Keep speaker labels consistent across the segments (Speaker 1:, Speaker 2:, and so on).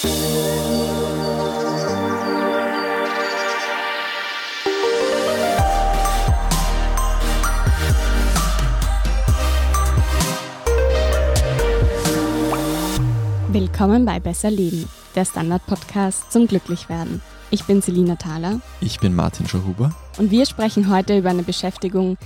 Speaker 1: Willkommen bei Besser Leben, der Standard-Podcast zum Glücklichwerden. Ich bin Selina Thaler.
Speaker 2: Ich bin Martin Schauhuber.
Speaker 1: Und wir sprechen heute über eine Beschäftigung,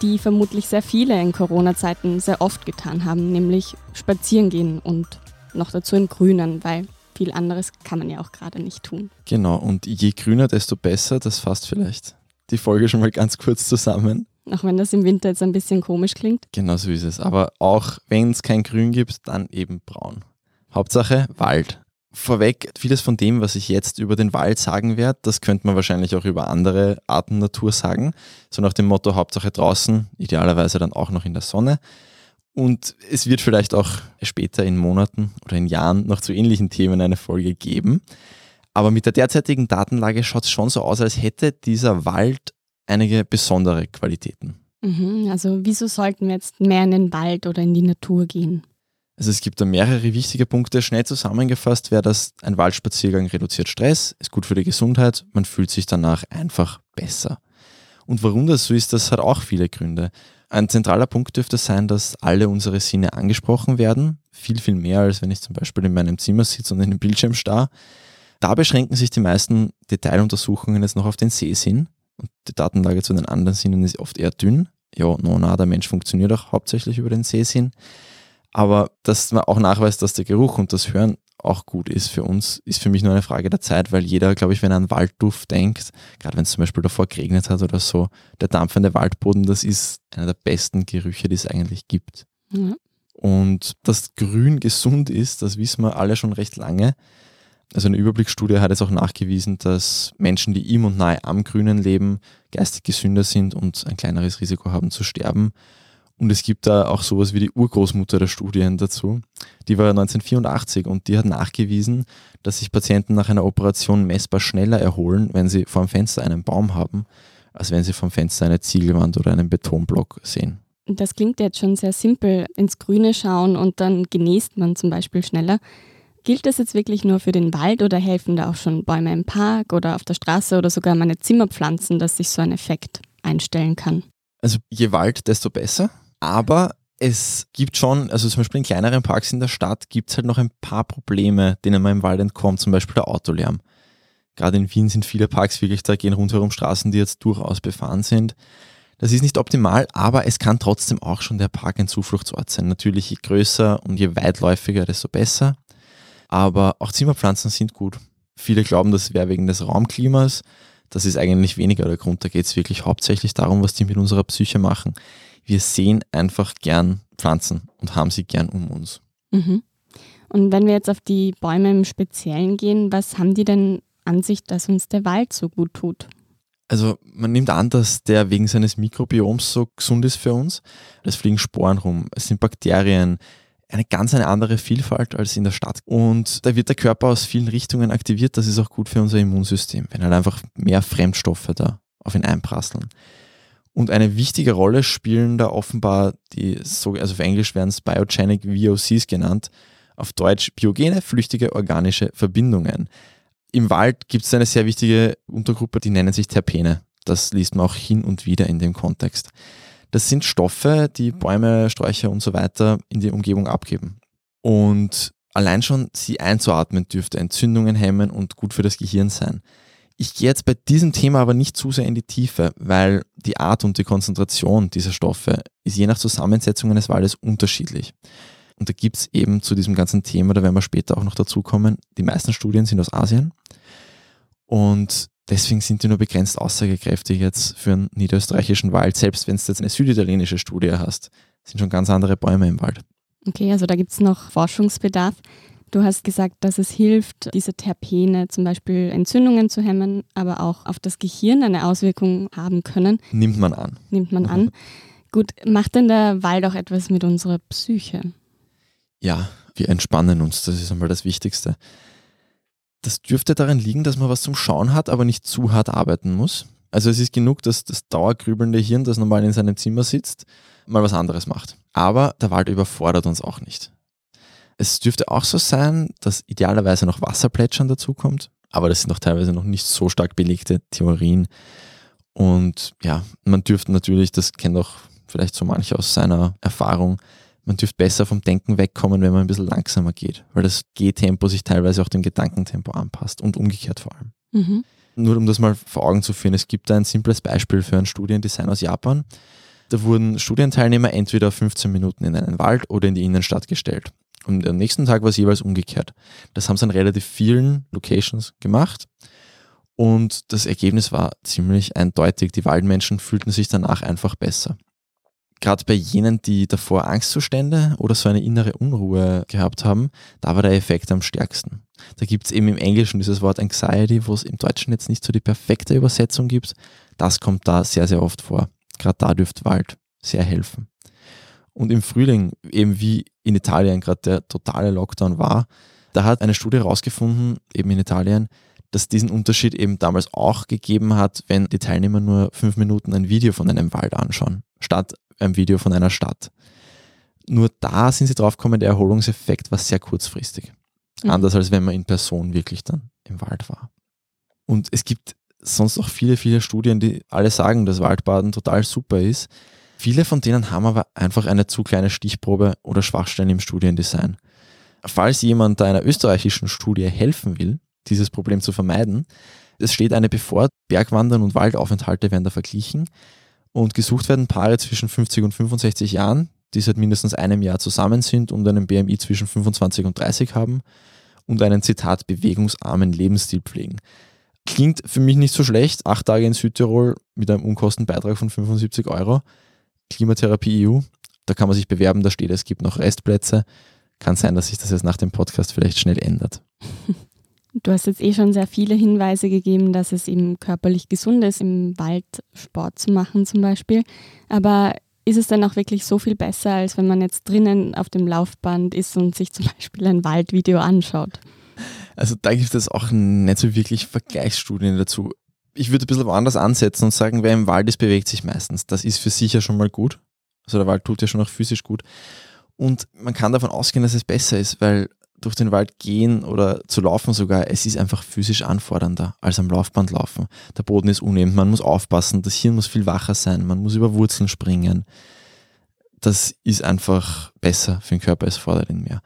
Speaker 1: die vermutlich sehr viele in Corona-Zeiten sehr oft getan haben, nämlich spazieren gehen und noch dazu im Grünen, weil viel anderes kann man ja auch gerade nicht tun.
Speaker 2: Genau, und je grüner, desto besser, das fasst vielleicht die Folge schon mal ganz kurz zusammen.
Speaker 1: Auch wenn das im Winter jetzt ein bisschen komisch klingt.
Speaker 2: Genau so ist es. Aber auch wenn es kein Grün gibt, dann eben braun. Hauptsache Wald. Vorweg, vieles von dem, was ich jetzt über den Wald sagen werde, das könnte man wahrscheinlich auch über andere Arten Natur sagen. So nach dem Motto Hauptsache draußen, idealerweise dann auch noch in der Sonne. Und es wird vielleicht auch später in Monaten oder in Jahren noch zu ähnlichen Themen eine Folge geben. Aber mit der derzeitigen Datenlage schaut es schon so aus, als hätte dieser Wald einige besondere Qualitäten.
Speaker 1: Mhm, also wieso sollten wir jetzt mehr in den Wald oder in die Natur gehen?
Speaker 2: Also es gibt da mehrere wichtige Punkte. Schnell zusammengefasst wäre das, ein Waldspaziergang reduziert Stress, ist gut für die Gesundheit, man fühlt sich danach einfach besser. Und warum das so ist, das hat auch viele Gründe. Ein zentraler Punkt dürfte sein, dass alle unsere Sinne angesprochen werden. Viel, viel mehr, als wenn ich zum Beispiel in meinem Zimmer sitze und in den Bildschirm starr. Da beschränken sich die meisten Detailuntersuchungen jetzt noch auf den Sehsinn. Und die Datenlage zu den anderen Sinnen ist oft eher dünn. Ja, no, na, der Mensch funktioniert auch hauptsächlich über den Sehsinn. Aber dass man auch nachweist, dass der Geruch und das Hören auch gut ist für uns, ist für mich nur eine Frage der Zeit, weil jeder, glaube ich, wenn er an Waldduft denkt, gerade wenn es zum Beispiel davor geregnet hat oder so, der dampfende Waldboden, das ist einer der besten Gerüche, die es eigentlich gibt. Mhm. Und dass Grün gesund ist, das wissen wir alle schon recht lange. Also eine Überblicksstudie hat jetzt auch nachgewiesen, dass Menschen, die im und nahe am Grünen leben, geistig gesünder sind und ein kleineres Risiko haben zu sterben. Und es gibt da auch sowas wie die Urgroßmutter der Studien dazu. Die war 1984 und die hat nachgewiesen, dass sich Patienten nach einer Operation messbar schneller erholen, wenn sie vor dem Fenster einen Baum haben, als wenn sie vom Fenster eine Ziegelwand oder einen Betonblock sehen.
Speaker 1: Das klingt jetzt schon sehr simpel, ins Grüne schauen und dann genießt man zum Beispiel schneller. Gilt das jetzt wirklich nur für den Wald oder helfen da auch schon Bäume im Park oder auf der Straße oder sogar meine Zimmerpflanzen, dass sich so ein Effekt einstellen kann?
Speaker 2: Also je Wald, desto besser. Aber es gibt schon, also zum Beispiel in kleineren Parks in der Stadt gibt es halt noch ein paar Probleme, denen man im Wald entkommt, zum Beispiel der Autolärm. Gerade in Wien sind viele Parks wirklich, da gehen rundherum Straßen, die jetzt durchaus befahren sind. Das ist nicht optimal, aber es kann trotzdem auch schon der Park ein Zufluchtsort sein. Natürlich je größer und je weitläufiger, desto besser. Aber auch Zimmerpflanzen sind gut. Viele glauben, das wäre wegen des Raumklimas. Das ist eigentlich weniger der Grund. Da geht es wirklich hauptsächlich darum, was die mit unserer Psyche machen wir sehen einfach gern Pflanzen und haben sie gern um uns.
Speaker 1: Mhm. Und wenn wir jetzt auf die Bäume im Speziellen gehen, was haben die denn an sich, dass uns der Wald so gut tut?
Speaker 2: Also man nimmt an, dass der wegen seines Mikrobioms so gesund ist für uns. Es fliegen Sporen rum, es sind Bakterien, eine ganz eine andere Vielfalt als in der Stadt. Und da wird der Körper aus vielen Richtungen aktiviert. Das ist auch gut für unser Immunsystem, wenn halt einfach mehr Fremdstoffe da auf ihn einprasseln. Und eine wichtige Rolle spielen da offenbar die, also auf Englisch werden es Biogenic VOCs genannt, auf Deutsch biogene, flüchtige organische Verbindungen. Im Wald gibt es eine sehr wichtige Untergruppe, die nennen sich Terpene. Das liest man auch hin und wieder in dem Kontext. Das sind Stoffe, die Bäume, Sträucher und so weiter in die Umgebung abgeben. Und allein schon sie einzuatmen dürfte Entzündungen hemmen und gut für das Gehirn sein. Ich gehe jetzt bei diesem Thema aber nicht zu sehr in die Tiefe, weil die Art und die Konzentration dieser Stoffe ist je nach Zusammensetzung eines Waldes unterschiedlich. Und da gibt es eben zu diesem ganzen Thema, da werden wir später auch noch dazu kommen, die meisten Studien sind aus Asien und deswegen sind die nur begrenzt aussagekräftig jetzt für einen niederösterreichischen Wald, selbst wenn du jetzt eine süditalienische Studie hast, sind schon ganz andere Bäume im Wald.
Speaker 1: Okay, also da gibt es noch Forschungsbedarf. Du hast gesagt, dass es hilft, diese Terpene zum Beispiel Entzündungen zu hemmen, aber auch auf das Gehirn eine Auswirkung haben können.
Speaker 2: Nimmt man an.
Speaker 1: Nimmt man an. Gut, macht denn der Wald auch etwas mit unserer Psyche?
Speaker 2: Ja, wir entspannen uns, das ist einmal das Wichtigste. Das dürfte daran liegen, dass man was zum Schauen hat, aber nicht zu hart arbeiten muss. Also es ist genug, dass das dauergrübelnde Hirn, das normal in seinem Zimmer sitzt, mal was anderes macht. Aber der Wald überfordert uns auch nicht. Es dürfte auch so sein, dass idealerweise noch Wasserplätschern dazukommt, aber das sind noch teilweise noch nicht so stark belegte Theorien. Und ja, man dürfte natürlich, das kennt auch vielleicht so manche aus seiner Erfahrung, man dürfte besser vom Denken wegkommen, wenn man ein bisschen langsamer geht, weil das Gehtempo sich teilweise auch dem Gedankentempo anpasst und umgekehrt vor allem. Mhm. Nur um das mal vor Augen zu führen, es gibt da ein simples Beispiel für ein Studiendesign aus Japan. Da wurden Studienteilnehmer entweder 15 Minuten in einen Wald oder in die Innenstadt gestellt. Und am nächsten Tag war es jeweils umgekehrt. Das haben sie an relativ vielen Locations gemacht. Und das Ergebnis war ziemlich eindeutig. Die Waldmenschen fühlten sich danach einfach besser gerade bei jenen, die davor Angstzustände oder so eine innere Unruhe gehabt haben, da war der Effekt am stärksten. Da gibt es eben im Englischen dieses Wort Anxiety, wo es im Deutschen jetzt nicht so die perfekte Übersetzung gibt. Das kommt da sehr, sehr oft vor. Gerade da dürfte Wald sehr helfen. Und im Frühling, eben wie in Italien gerade der totale Lockdown war, da hat eine Studie herausgefunden, eben in Italien, dass diesen Unterschied eben damals auch gegeben hat, wenn die Teilnehmer nur fünf Minuten ein Video von einem Wald anschauen, statt ein Video von einer Stadt. Nur da sind sie drauf gekommen, der Erholungseffekt war sehr kurzfristig. Mhm. Anders als wenn man in Person wirklich dann im Wald war. Und es gibt sonst auch viele, viele Studien, die alle sagen, dass Waldbaden total super ist. Viele von denen haben aber einfach eine zu kleine Stichprobe oder Schwachstellen im Studiendesign. Falls jemand einer österreichischen Studie helfen will, dieses Problem zu vermeiden, es steht eine bevor, Bergwandern und Waldaufenthalte werden da verglichen und gesucht werden Paare zwischen 50 und 65 Jahren, die seit mindestens einem Jahr zusammen sind und einen BMI zwischen 25 und 30 haben und einen Zitat bewegungsarmen Lebensstil pflegen. Klingt für mich nicht so schlecht. Acht Tage in Südtirol mit einem Unkostenbeitrag von 75 Euro. Klimatherapie EU. Da kann man sich bewerben, da steht, es gibt noch Restplätze. Kann sein, dass sich das jetzt nach dem Podcast vielleicht schnell ändert.
Speaker 1: Du hast jetzt eh schon sehr viele Hinweise gegeben, dass es eben körperlich gesund ist, im Wald Sport zu machen zum Beispiel. Aber ist es dann auch wirklich so viel besser, als wenn man jetzt drinnen auf dem Laufband ist und sich zum Beispiel ein Waldvideo anschaut?
Speaker 2: Also da gibt es auch nicht so wirklich Vergleichsstudien dazu. Ich würde ein bisschen woanders ansetzen und sagen, wer im Wald ist, bewegt sich meistens. Das ist für sich ja schon mal gut. Also der Wald tut ja schon auch physisch gut. Und man kann davon ausgehen, dass es besser ist, weil durch den Wald gehen oder zu laufen sogar, es ist einfach physisch anfordernder als am Laufband laufen. Der Boden ist uneben, man muss aufpassen, das Hirn muss viel wacher sein, man muss über Wurzeln springen. Das ist einfach besser für den Körper, es fordert ihn mehr.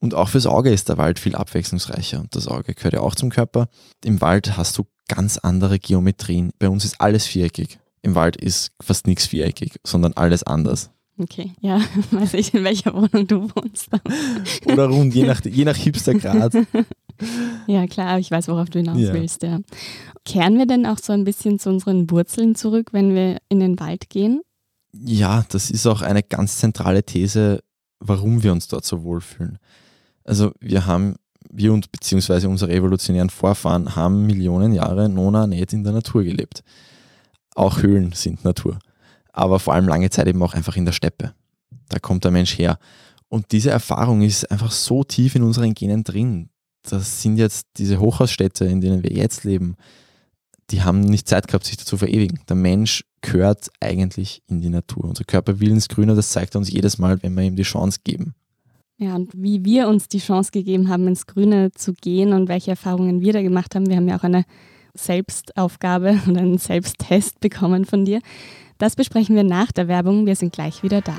Speaker 2: Und auch fürs Auge ist der Wald viel abwechslungsreicher und das Auge gehört ja auch zum Körper. Im Wald hast du ganz andere Geometrien. Bei uns ist alles viereckig. Im Wald ist fast nichts viereckig, sondern alles anders.
Speaker 1: Okay, ja, weiß ich, in welcher Wohnung du wohnst.
Speaker 2: Oder rund, je nach, je nach Hipstergrad.
Speaker 1: ja, klar, ich weiß, worauf du hinaus ja. willst, ja. Kehren wir denn auch so ein bisschen zu unseren Wurzeln zurück, wenn wir in den Wald gehen?
Speaker 2: Ja, das ist auch eine ganz zentrale These, warum wir uns dort so wohlfühlen. Also wir haben, wir und beziehungsweise unsere evolutionären Vorfahren haben Millionen Jahre nona nicht in der Natur gelebt. Auch Höhlen sind Natur aber vor allem lange Zeit eben auch einfach in der Steppe. Da kommt der Mensch her. Und diese Erfahrung ist einfach so tief in unseren Genen drin. Das sind jetzt diese Hochhausstädte, in denen wir jetzt leben, die haben nicht Zeit gehabt, sich dazu verewigen. Der Mensch gehört eigentlich in die Natur. Unser Körper will ins Grüne, das zeigt er uns jedes Mal, wenn wir ihm die Chance geben.
Speaker 1: Ja, und wie wir uns die Chance gegeben haben, ins Grüne zu gehen und welche Erfahrungen wir da gemacht haben. Wir haben ja auch eine Selbstaufgabe und einen Selbsttest bekommen von dir. Das besprechen wir nach der Werbung. Wir sind gleich wieder da.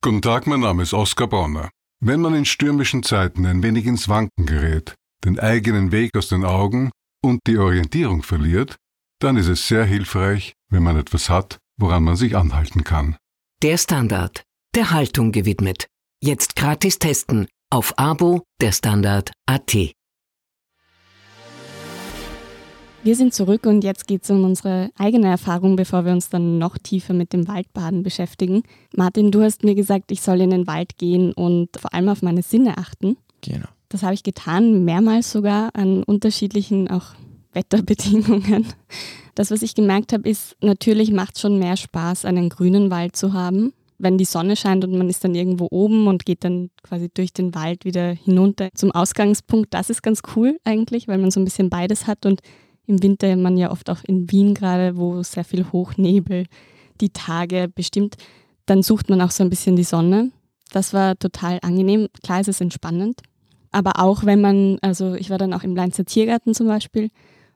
Speaker 3: Guten Tag, mein Name ist Oskar Bonner. Wenn man in stürmischen Zeiten ein wenig ins Wanken gerät, den eigenen Weg aus den Augen und die Orientierung verliert, dann ist es sehr hilfreich, wenn man etwas hat, woran man sich anhalten kann.
Speaker 4: Der Standard, der Haltung gewidmet. Jetzt gratis testen auf Abo der Standard.at.
Speaker 1: Wir sind zurück und jetzt geht es um unsere eigene Erfahrung, bevor wir uns dann noch tiefer mit dem Waldbaden beschäftigen. Martin, du hast mir gesagt, ich soll in den Wald gehen und vor allem auf meine Sinne achten.
Speaker 2: Genau.
Speaker 1: Das habe ich getan, mehrmals sogar an unterschiedlichen auch Wetterbedingungen. Das, was ich gemerkt habe, ist, natürlich macht es schon mehr Spaß, einen grünen Wald zu haben. Wenn die Sonne scheint und man ist dann irgendwo oben und geht dann quasi durch den Wald wieder hinunter zum Ausgangspunkt, das ist ganz cool eigentlich, weil man so ein bisschen beides hat und im Winter man ja oft auch in Wien gerade, wo sehr viel Hochnebel die Tage bestimmt. dann sucht man auch so ein bisschen die Sonne. Das war total angenehm. Klar ist es entspannend. Aber auch wenn man, also ich war dann auch im Leinzer Tiergarten zum Beispiel,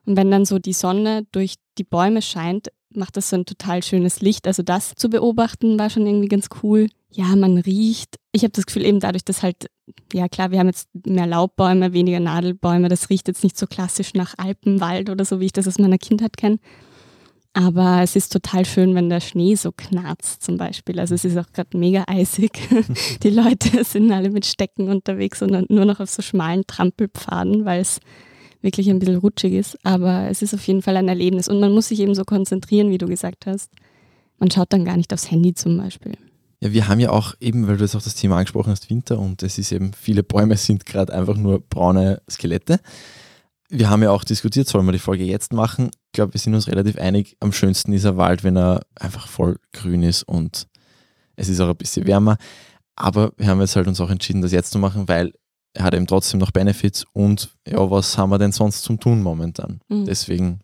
Speaker 1: und wenn dann so die Sonne durch die Bäume scheint, macht das so ein total schönes Licht. Also das zu beobachten war schon irgendwie ganz cool. Ja, man riecht. Ich habe das Gefühl eben dadurch, dass halt, ja klar, wir haben jetzt mehr Laubbäume, weniger Nadelbäume. Das riecht jetzt nicht so klassisch nach Alpenwald oder so, wie ich das aus meiner Kindheit kenne. Aber es ist total schön, wenn der Schnee so knarzt zum Beispiel. Also es ist auch gerade mega eisig. Die Leute sind alle mit Stecken unterwegs und nur noch auf so schmalen Trampelpfaden, weil es wirklich ein bisschen rutschig ist. Aber es ist auf jeden Fall ein Erlebnis und man muss sich eben so konzentrieren, wie du gesagt hast. Man schaut dann gar nicht aufs Handy zum Beispiel.
Speaker 2: Ja, wir haben ja auch eben, weil du jetzt auch das Thema angesprochen hast, Winter und es ist eben, viele Bäume sind gerade einfach nur braune Skelette. Wir haben ja auch diskutiert, sollen wir die Folge jetzt machen? Ich glaube, wir sind uns relativ einig, am schönsten ist der Wald, wenn er einfach voll grün ist und es ist auch ein bisschen wärmer. Aber wir haben jetzt halt uns auch entschieden, das jetzt zu machen, weil er hat eben trotzdem noch Benefits und ja, was haben wir denn sonst zum Tun momentan? Mhm. Deswegen,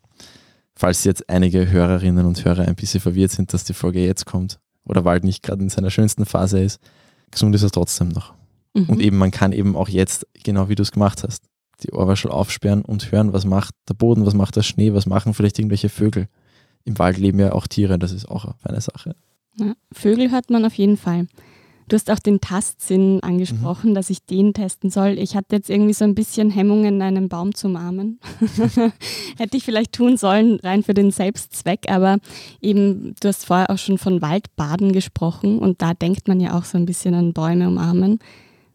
Speaker 2: falls jetzt einige Hörerinnen und Hörer ein bisschen verwirrt sind, dass die Folge jetzt kommt oder Wald nicht gerade in seiner schönsten Phase ist, gesund ist er trotzdem noch. Mhm. Und eben, man kann eben auch jetzt, genau wie du es gemacht hast, die Ohrwaschel aufsperren und hören, was macht der Boden, was macht der Schnee, was machen vielleicht irgendwelche Vögel. Im Wald leben ja auch Tiere, das ist auch eine Sache.
Speaker 1: Ja, Vögel hört man auf jeden Fall. Du hast auch den Tastsinn angesprochen, mhm. dass ich den testen soll. Ich hatte jetzt irgendwie so ein bisschen Hemmungen, einen Baum zu umarmen. Hätte ich vielleicht tun sollen, rein für den Selbstzweck, aber eben, du hast vorher auch schon von Waldbaden gesprochen und da denkt man ja auch so ein bisschen an Bäume umarmen.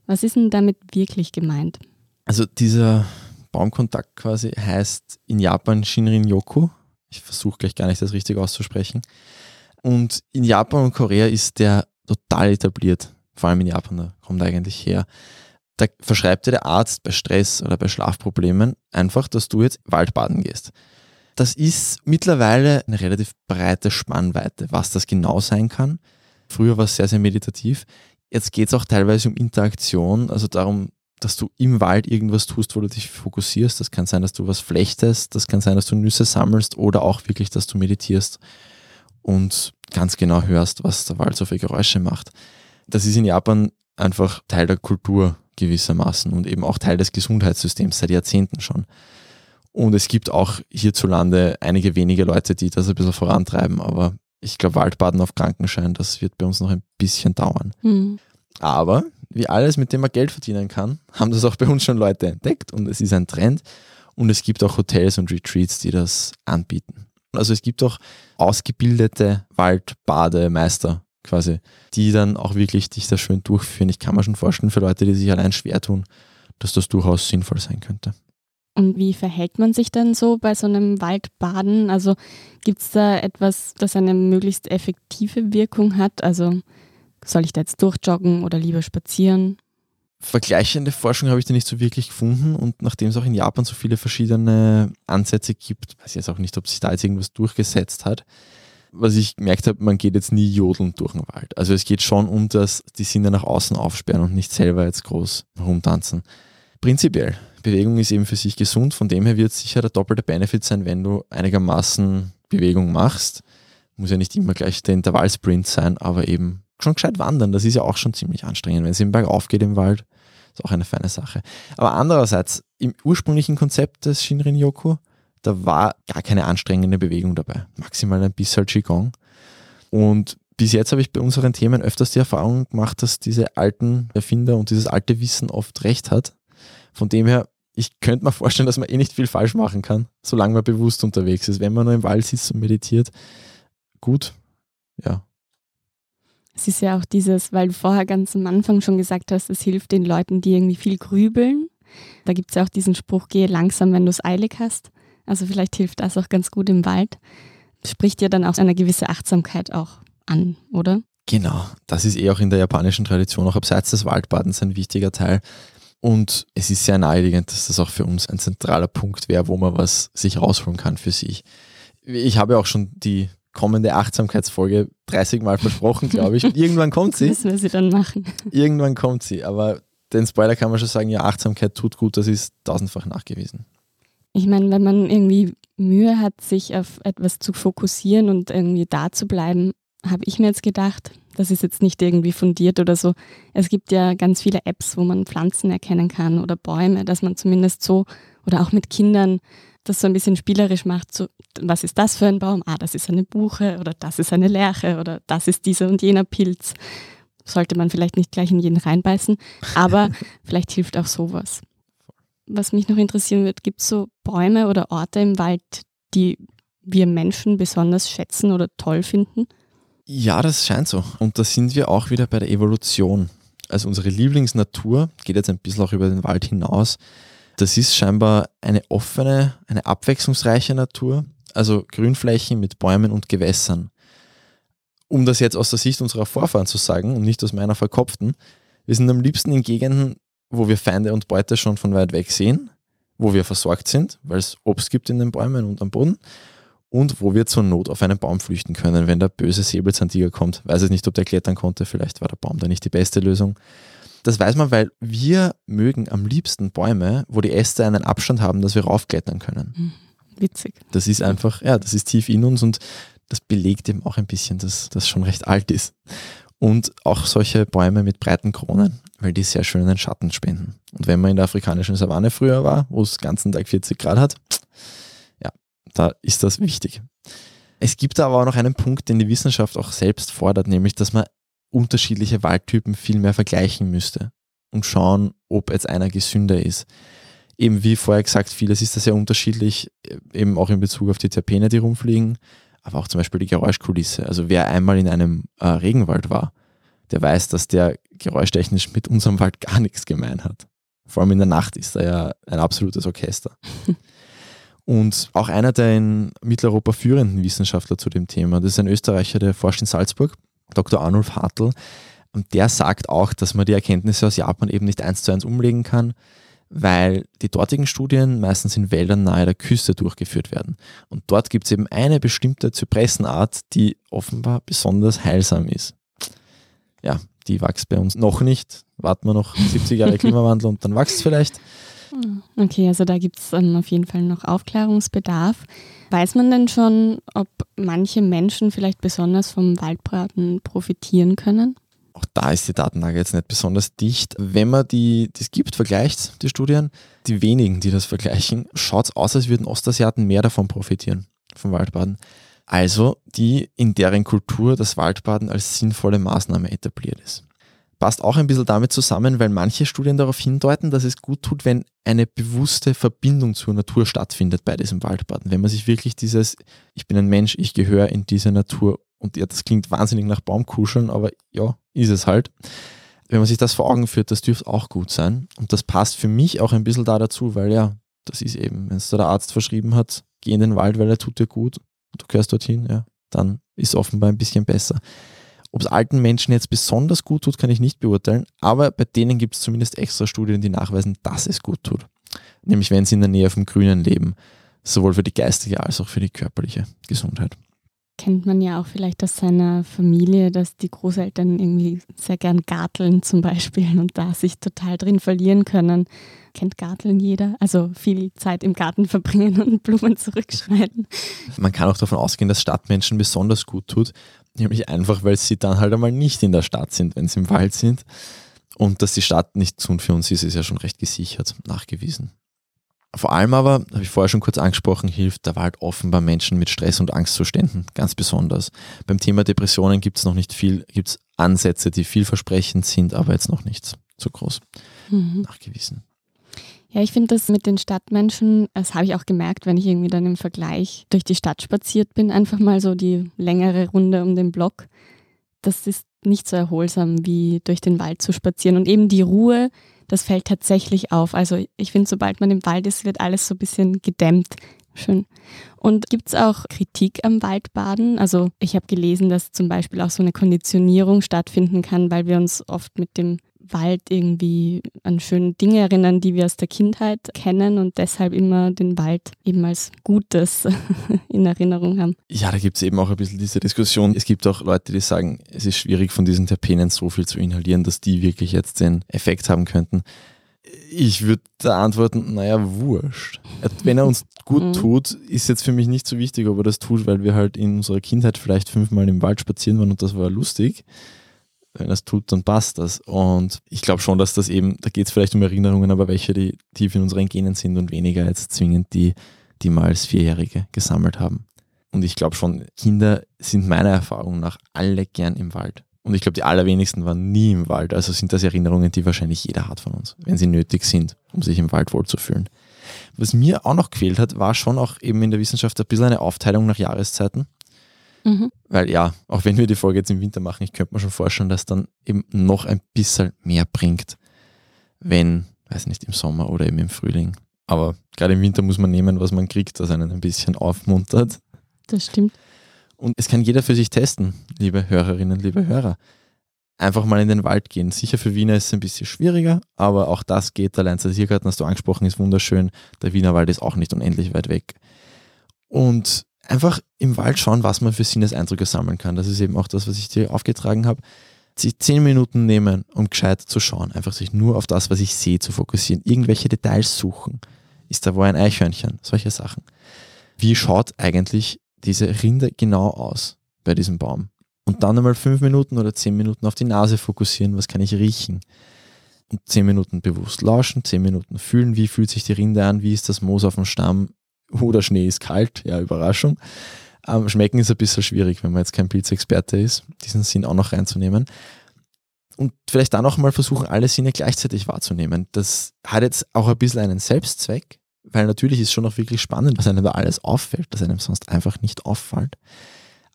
Speaker 1: Was ist denn damit wirklich gemeint?
Speaker 2: Also dieser Baumkontakt quasi heißt in Japan Shinrin-yoku. Ich versuche gleich gar nicht das richtig auszusprechen. Und in Japan und Korea ist der total etabliert, vor allem in Japan, da kommt eigentlich her. Da verschreibt dir der Arzt bei Stress oder bei Schlafproblemen einfach, dass du jetzt Waldbaden gehst. Das ist mittlerweile eine relativ breite Spannweite, was das genau sein kann. Früher war es sehr, sehr meditativ. Jetzt geht es auch teilweise um Interaktion, also darum, dass du im Wald irgendwas tust, wo du dich fokussierst. Das kann sein, dass du was flechtest, das kann sein, dass du Nüsse sammelst oder auch wirklich, dass du meditierst und ganz genau hörst, was der Wald so für Geräusche macht. Das ist in Japan einfach Teil der Kultur gewissermaßen und eben auch Teil des Gesundheitssystems seit Jahrzehnten schon. Und es gibt auch hierzulande einige wenige Leute, die das ein bisschen vorantreiben, aber ich glaube, Waldbaden auf Krankenschein, das wird bei uns noch ein bisschen dauern. Mhm. Aber wie alles, mit dem man Geld verdienen kann, haben das auch bei uns schon Leute entdeckt und es ist ein Trend. Und es gibt auch Hotels und Retreats, die das anbieten. Also es gibt auch ausgebildete Waldbademeister quasi, die dann auch wirklich dich da schön durchführen. Ich kann mir schon vorstellen, für Leute, die sich allein schwer tun, dass das durchaus sinnvoll sein könnte.
Speaker 1: Und wie verhält man sich denn so bei so einem Waldbaden? Also gibt es da etwas, das eine möglichst effektive Wirkung hat? Also soll ich da jetzt durchjoggen oder lieber spazieren?
Speaker 2: Vergleichende Forschung habe ich da nicht so wirklich gefunden und nachdem es auch in Japan so viele verschiedene Ansätze gibt, weiß ich jetzt auch nicht, ob sich da jetzt irgendwas durchgesetzt hat. Was ich gemerkt habe, man geht jetzt nie jodelnd durch den Wald. Also es geht schon um das, die Sinne nach außen aufsperren und nicht selber jetzt groß rumtanzen. Prinzipiell, Bewegung ist eben für sich gesund, von dem her wird es sicher der doppelte Benefit sein, wenn du einigermaßen Bewegung machst. Muss ja nicht immer gleich der Intervallsprint sein, aber eben schon gescheit wandern. Das ist ja auch schon ziemlich anstrengend. Wenn es im Berg aufgeht im Wald, ist auch eine feine Sache. Aber andererseits, im ursprünglichen Konzept des Shinrin-Yoku, da war gar keine anstrengende Bewegung dabei. Maximal ein bisschen Qigong. Und bis jetzt habe ich bei unseren Themen öfters die Erfahrung gemacht, dass diese alten Erfinder und dieses alte Wissen oft recht hat. Von dem her, ich könnte mir vorstellen, dass man eh nicht viel falsch machen kann, solange man bewusst unterwegs ist. Wenn man nur im Wald sitzt und meditiert, gut, ja,
Speaker 1: es ist ja auch dieses, weil du vorher ganz am Anfang schon gesagt hast, es hilft den Leuten, die irgendwie viel grübeln. Da gibt es ja auch diesen Spruch, gehe langsam, wenn du es eilig hast. Also vielleicht hilft das auch ganz gut im Wald. Spricht ja dann auch eine gewisse Achtsamkeit auch an, oder?
Speaker 2: Genau, das ist eh auch in der japanischen Tradition, auch abseits des Waldbadens ein wichtiger Teil. Und es ist sehr naheliegend, dass das auch für uns ein zentraler Punkt wäre, wo man was sich rausholen kann für sich. Ich habe auch schon die kommende Achtsamkeitsfolge 30 Mal versprochen, glaube ich. Und irgendwann kommt sie.
Speaker 1: Müssen wir sie dann machen.
Speaker 2: Irgendwann kommt sie. Aber den Spoiler kann man schon sagen, ja, Achtsamkeit tut gut, das ist tausendfach nachgewiesen.
Speaker 1: Ich meine, wenn man irgendwie Mühe hat, sich auf etwas zu fokussieren und irgendwie da zu bleiben, habe ich mir jetzt gedacht, das ist jetzt nicht irgendwie fundiert oder so. Es gibt ja ganz viele Apps, wo man Pflanzen erkennen kann oder Bäume, dass man zumindest so oder auch mit Kindern das so ein bisschen spielerisch macht. So, was ist das für ein Baum? Ah, das ist eine Buche oder das ist eine Lerche oder das ist dieser und jener Pilz. Sollte man vielleicht nicht gleich in jeden reinbeißen, aber vielleicht hilft auch sowas. Was mich noch interessieren wird, gibt es so Bäume oder Orte im Wald, die wir Menschen besonders schätzen oder toll finden?
Speaker 2: Ja, das scheint so. Und da sind wir auch wieder bei der Evolution. Also unsere Lieblingsnatur geht jetzt ein bisschen auch über den Wald hinaus. Das ist scheinbar eine offene, eine abwechslungsreiche Natur, also Grünflächen mit Bäumen und Gewässern. Um das jetzt aus der Sicht unserer Vorfahren zu sagen und nicht aus meiner verkopften, wir sind am liebsten in Gegenden, wo wir Feinde und Beute schon von weit weg sehen, wo wir versorgt sind, weil es Obst gibt in den Bäumen und am Boden und wo wir zur Not auf einen Baum flüchten können, wenn der böse Säbelzahntiger kommt. Weiß ich nicht, ob der klettern konnte, vielleicht war der Baum da nicht die beste Lösung. Das weiß man, weil wir mögen am liebsten Bäume, wo die Äste einen Abstand haben, dass wir raufklettern können. Hm,
Speaker 1: witzig.
Speaker 2: Das ist einfach, ja, das ist tief in uns und das belegt eben auch ein bisschen, dass das schon recht alt ist. Und auch solche Bäume mit breiten Kronen, weil die sehr schönen Schatten spenden. Und wenn man in der afrikanischen Savanne früher war, wo es den ganzen Tag 40 Grad hat, da ist das wichtig. Es gibt aber auch noch einen Punkt, den die Wissenschaft auch selbst fordert, nämlich, dass man unterschiedliche Waldtypen viel mehr vergleichen müsste und schauen, ob jetzt einer gesünder ist. Eben wie vorher gesagt, vieles ist da sehr unterschiedlich, eben auch in Bezug auf die Terpene, die rumfliegen, aber auch zum Beispiel die Geräuschkulisse. Also wer einmal in einem äh, Regenwald war, der weiß, dass der geräuschtechnisch mit unserem Wald gar nichts gemein hat. Vor allem in der Nacht ist er ja ein absolutes Orchester. Und auch einer der in Mitteleuropa führenden Wissenschaftler zu dem Thema, das ist ein Österreicher, der forscht in Salzburg, Dr. Arnulf Hartl. Und der sagt auch, dass man die Erkenntnisse aus Japan eben nicht eins zu eins umlegen kann, weil die dortigen Studien meistens in Wäldern nahe der Küste durchgeführt werden. Und dort gibt es eben eine bestimmte Zypressenart, die offenbar besonders heilsam ist. Ja, die wächst bei uns noch nicht. Warten wir noch 70 Jahre Klimawandel und dann wächst es vielleicht.
Speaker 1: Okay, also da gibt es auf jeden Fall noch Aufklärungsbedarf. Weiß man denn schon, ob manche Menschen vielleicht besonders vom Waldbraten profitieren können?
Speaker 2: Auch da ist die Datenlage jetzt nicht besonders dicht. Wenn man die, es gibt, vergleicht, die Studien, die wenigen, die das vergleichen, schaut es aus, als würden Ostasiaten mehr davon profitieren, vom Waldbaden. Also die, in deren Kultur das Waldbaden als sinnvolle Maßnahme etabliert ist passt auch ein bisschen damit zusammen, weil manche Studien darauf hindeuten, dass es gut tut, wenn eine bewusste Verbindung zur Natur stattfindet bei diesem Waldbaden. Wenn man sich wirklich dieses, ich bin ein Mensch, ich gehöre in diese Natur und ja, das klingt wahnsinnig nach Baumkuscheln, aber ja, ist es halt. Wenn man sich das vor Augen führt, das dürfte auch gut sein. Und das passt für mich auch ein bisschen da dazu, weil ja, das ist eben, wenn es da der Arzt verschrieben hat, geh in den Wald, weil er tut dir gut, du gehörst dorthin, ja, dann ist offenbar ein bisschen besser. Ob es alten Menschen jetzt besonders gut tut, kann ich nicht beurteilen, aber bei denen gibt es zumindest extra Studien, die nachweisen, dass es gut tut. Nämlich wenn sie in der Nähe vom Grünen leben, sowohl für die geistige als auch für die körperliche Gesundheit
Speaker 1: kennt man ja auch vielleicht aus seiner Familie, dass die Großeltern irgendwie sehr gern garteln zum Beispiel und da sich total drin verlieren können. Kennt Garteln jeder? Also viel Zeit im Garten verbringen und Blumen zurückschneiden.
Speaker 2: Man kann auch davon ausgehen, dass Stadtmenschen besonders gut tut, nämlich einfach, weil sie dann halt einmal nicht in der Stadt sind, wenn sie im Wald sind. Und dass die Stadt nicht gesund für uns ist, ist ja schon recht gesichert, nachgewiesen. Vor allem aber, habe ich vorher schon kurz angesprochen, hilft der Wald offenbar Menschen mit Stress- und Angstzuständen ganz besonders. Beim Thema Depressionen gibt es noch nicht viel, gibt es Ansätze, die vielversprechend sind, aber jetzt noch nichts so groß mhm. nachgewiesen.
Speaker 1: Ja, ich finde das mit den Stadtmenschen, das habe ich auch gemerkt, wenn ich irgendwie dann im Vergleich durch die Stadt spaziert bin, einfach mal so die längere Runde um den Block. Das ist nicht so erholsam wie durch den Wald zu spazieren. Und eben die Ruhe, das fällt tatsächlich auf. Also ich finde, sobald man im Wald ist, wird alles so ein bisschen gedämmt. Schön. Und gibt es auch Kritik am Waldbaden? Also ich habe gelesen, dass zum Beispiel auch so eine Konditionierung stattfinden kann, weil wir uns oft mit dem Wald irgendwie an schöne Dinge erinnern, die wir aus der Kindheit kennen und deshalb immer den Wald eben als Gutes in Erinnerung haben.
Speaker 2: Ja, da gibt es eben auch ein bisschen diese Diskussion. Es gibt auch Leute, die sagen, es ist schwierig von diesen Terpenen so viel zu inhalieren, dass die wirklich jetzt den Effekt haben könnten. Ich würde da antworten, naja, wurscht. Wenn er uns gut mhm. tut, ist jetzt für mich nicht so wichtig, ob er das tut, weil wir halt in unserer Kindheit vielleicht fünfmal im Wald spazieren waren und das war lustig wenn das tut, dann passt das. Und ich glaube schon, dass das eben, da geht es vielleicht um Erinnerungen, aber welche, die tief in unseren Genen sind und weniger jetzt zwingend die, die mal als Vierjährige gesammelt haben. Und ich glaube schon, Kinder sind meiner Erfahrung nach alle gern im Wald. Und ich glaube, die allerwenigsten waren nie im Wald. Also sind das Erinnerungen, die wahrscheinlich jeder hat von uns, wenn sie nötig sind, um sich im Wald wohlzufühlen. Was mir auch noch gefehlt hat, war schon auch eben in der Wissenschaft ein bisschen eine Aufteilung nach Jahreszeiten. Mhm. Weil ja, auch wenn wir die Folge jetzt im Winter machen, ich könnte mir schon vorstellen, dass dann eben noch ein bisschen mehr bringt, wenn, weiß nicht, im Sommer oder eben im Frühling. Aber gerade im Winter muss man nehmen, was man kriegt, das einen ein bisschen aufmuntert.
Speaker 1: Das stimmt.
Speaker 2: Und es kann jeder für sich testen, liebe Hörerinnen, liebe Hörer. Einfach mal in den Wald gehen. Sicher für Wiener ist es ein bisschen schwieriger, aber auch das geht. Der Leinzer Tiergarten hast du angesprochen, ist wunderschön. Der Wiener Wald ist auch nicht unendlich weit weg. Und einfach im Wald schauen, was man für Sinneseindrücke sammeln kann. Das ist eben auch das, was ich dir aufgetragen habe. Sich zehn Minuten nehmen, um gescheit zu schauen. Einfach sich nur auf das, was ich sehe, zu fokussieren. Irgendwelche Details suchen. Ist da wo ein Eichhörnchen? Solche Sachen. Wie schaut eigentlich diese Rinde genau aus bei diesem Baum? Und dann einmal fünf Minuten oder zehn Minuten auf die Nase fokussieren. Was kann ich riechen? Und zehn Minuten bewusst lauschen, zehn Minuten fühlen, wie fühlt sich die Rinde an, wie ist das Moos auf dem Stamm, oder Schnee ist kalt, ja, Überraschung. Ähm, schmecken ist ein bisschen schwierig, wenn man jetzt kein Pilzexperte ist, diesen Sinn auch noch reinzunehmen. Und vielleicht dann auch mal versuchen, alle Sinne gleichzeitig wahrzunehmen. Das hat jetzt auch ein bisschen einen Selbstzweck, weil natürlich ist schon auch wirklich spannend, was einem da alles auffällt, das einem sonst einfach nicht auffällt.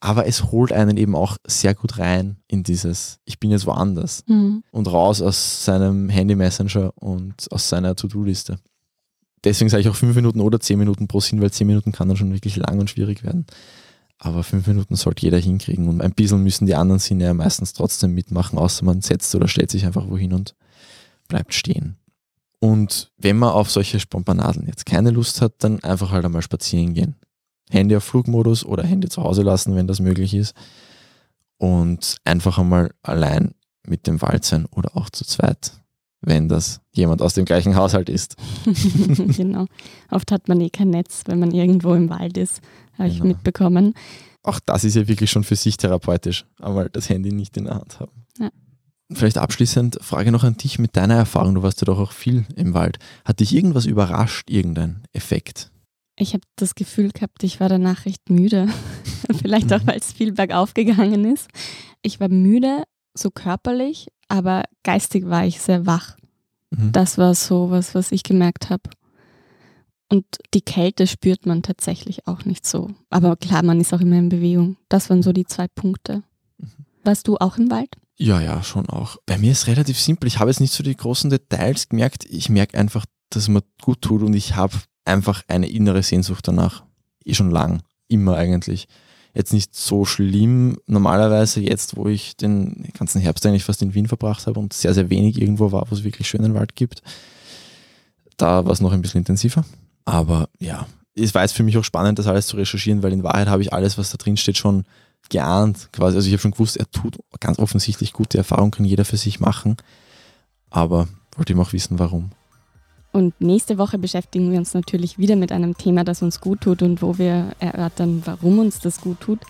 Speaker 2: Aber es holt einen eben auch sehr gut rein in dieses, ich bin jetzt woanders mhm. und raus aus seinem Handy-Messenger und aus seiner To-Do-Liste deswegen sage ich auch fünf Minuten oder zehn Minuten pro Sinn, weil zehn Minuten kann dann schon wirklich lang und schwierig werden. Aber fünf Minuten sollte jeder hinkriegen und ein bisschen müssen die anderen Sinne ja meistens trotzdem mitmachen, außer man setzt oder stellt sich einfach wohin und bleibt stehen. Und wenn man auf solche Spompanadeln jetzt keine Lust hat, dann einfach halt einmal spazieren gehen. Handy auf Flugmodus oder Handy zu Hause lassen, wenn das möglich ist. Und einfach einmal allein mit dem Wald sein oder auch zu zweit wenn das jemand aus dem gleichen Haushalt ist.
Speaker 1: genau. Oft hat man eh kein Netz, wenn man irgendwo im Wald ist, habe genau. ich mitbekommen.
Speaker 2: Auch das ist ja wirklich schon für sich therapeutisch, aber das Handy nicht in der Hand haben. Ja. Vielleicht abschließend Frage noch an dich mit deiner Erfahrung. Du warst ja doch auch viel im Wald. Hat dich irgendwas überrascht, irgendein Effekt?
Speaker 1: Ich habe das Gefühl gehabt, ich war danach recht müde. Vielleicht auch, weil es viel bergauf gegangen ist. Ich war müde, so körperlich, aber geistig war ich sehr wach. Mhm. Das war so was, was ich gemerkt habe. Und die Kälte spürt man tatsächlich auch nicht so. Aber klar, man ist auch immer in Bewegung. Das waren so die zwei Punkte. Mhm. Warst du auch im Wald?
Speaker 2: Ja, ja, schon auch. Bei mir ist relativ simpel. Ich habe jetzt nicht so die großen Details gemerkt. Ich merke einfach, dass es mir gut tut und ich habe einfach eine innere Sehnsucht danach. Eh schon lang. Immer eigentlich jetzt nicht so schlimm. Normalerweise jetzt, wo ich den ganzen Herbst eigentlich fast in Wien verbracht habe und sehr, sehr wenig irgendwo war, wo es wirklich schönen Wald gibt, da war es noch ein bisschen intensiver. Aber ja, es war jetzt für mich auch spannend, das alles zu recherchieren, weil in Wahrheit habe ich alles, was da drin steht, schon geahnt. Quasi. Also ich habe schon gewusst, er tut ganz offensichtlich gute Erfahrungen, kann jeder für sich machen. Aber wollte ihm auch wissen, warum.
Speaker 1: Und nächste Woche beschäftigen wir uns natürlich wieder mit einem Thema, das uns gut tut und wo wir erörtern, warum uns das gut tut.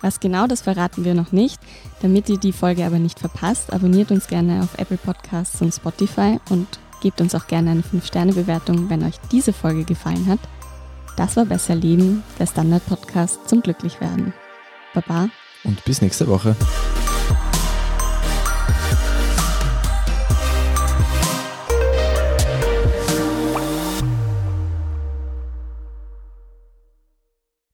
Speaker 1: Was genau, das verraten wir noch nicht. Damit ihr die Folge aber nicht verpasst, abonniert uns gerne auf Apple Podcasts und Spotify und gebt uns auch gerne eine 5-Sterne-Bewertung, wenn euch diese Folge gefallen hat. Das war Besser Leben, der Standard-Podcast zum Glücklichwerden. Baba.
Speaker 2: Und bis nächste Woche.